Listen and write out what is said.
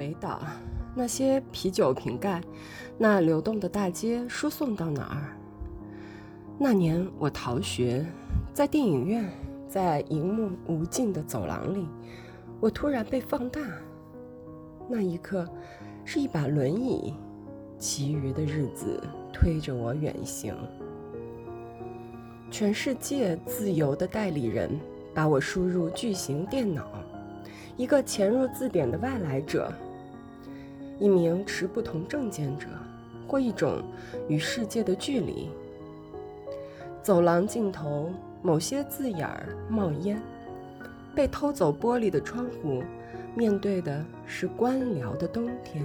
北岛，那些啤酒瓶盖，那流动的大街，输送到哪儿？那年我逃学，在电影院，在荧幕无尽的走廊里，我突然被放大。那一刻，是一把轮椅，其余的日子推着我远行。全世界自由的代理人把我输入巨型电脑，一个潜入字典的外来者，一名持不同证件者，或一种与世界的距离。走廊尽头，某些字眼儿冒烟，被偷走玻璃的窗户，面对的是官僚的冬天。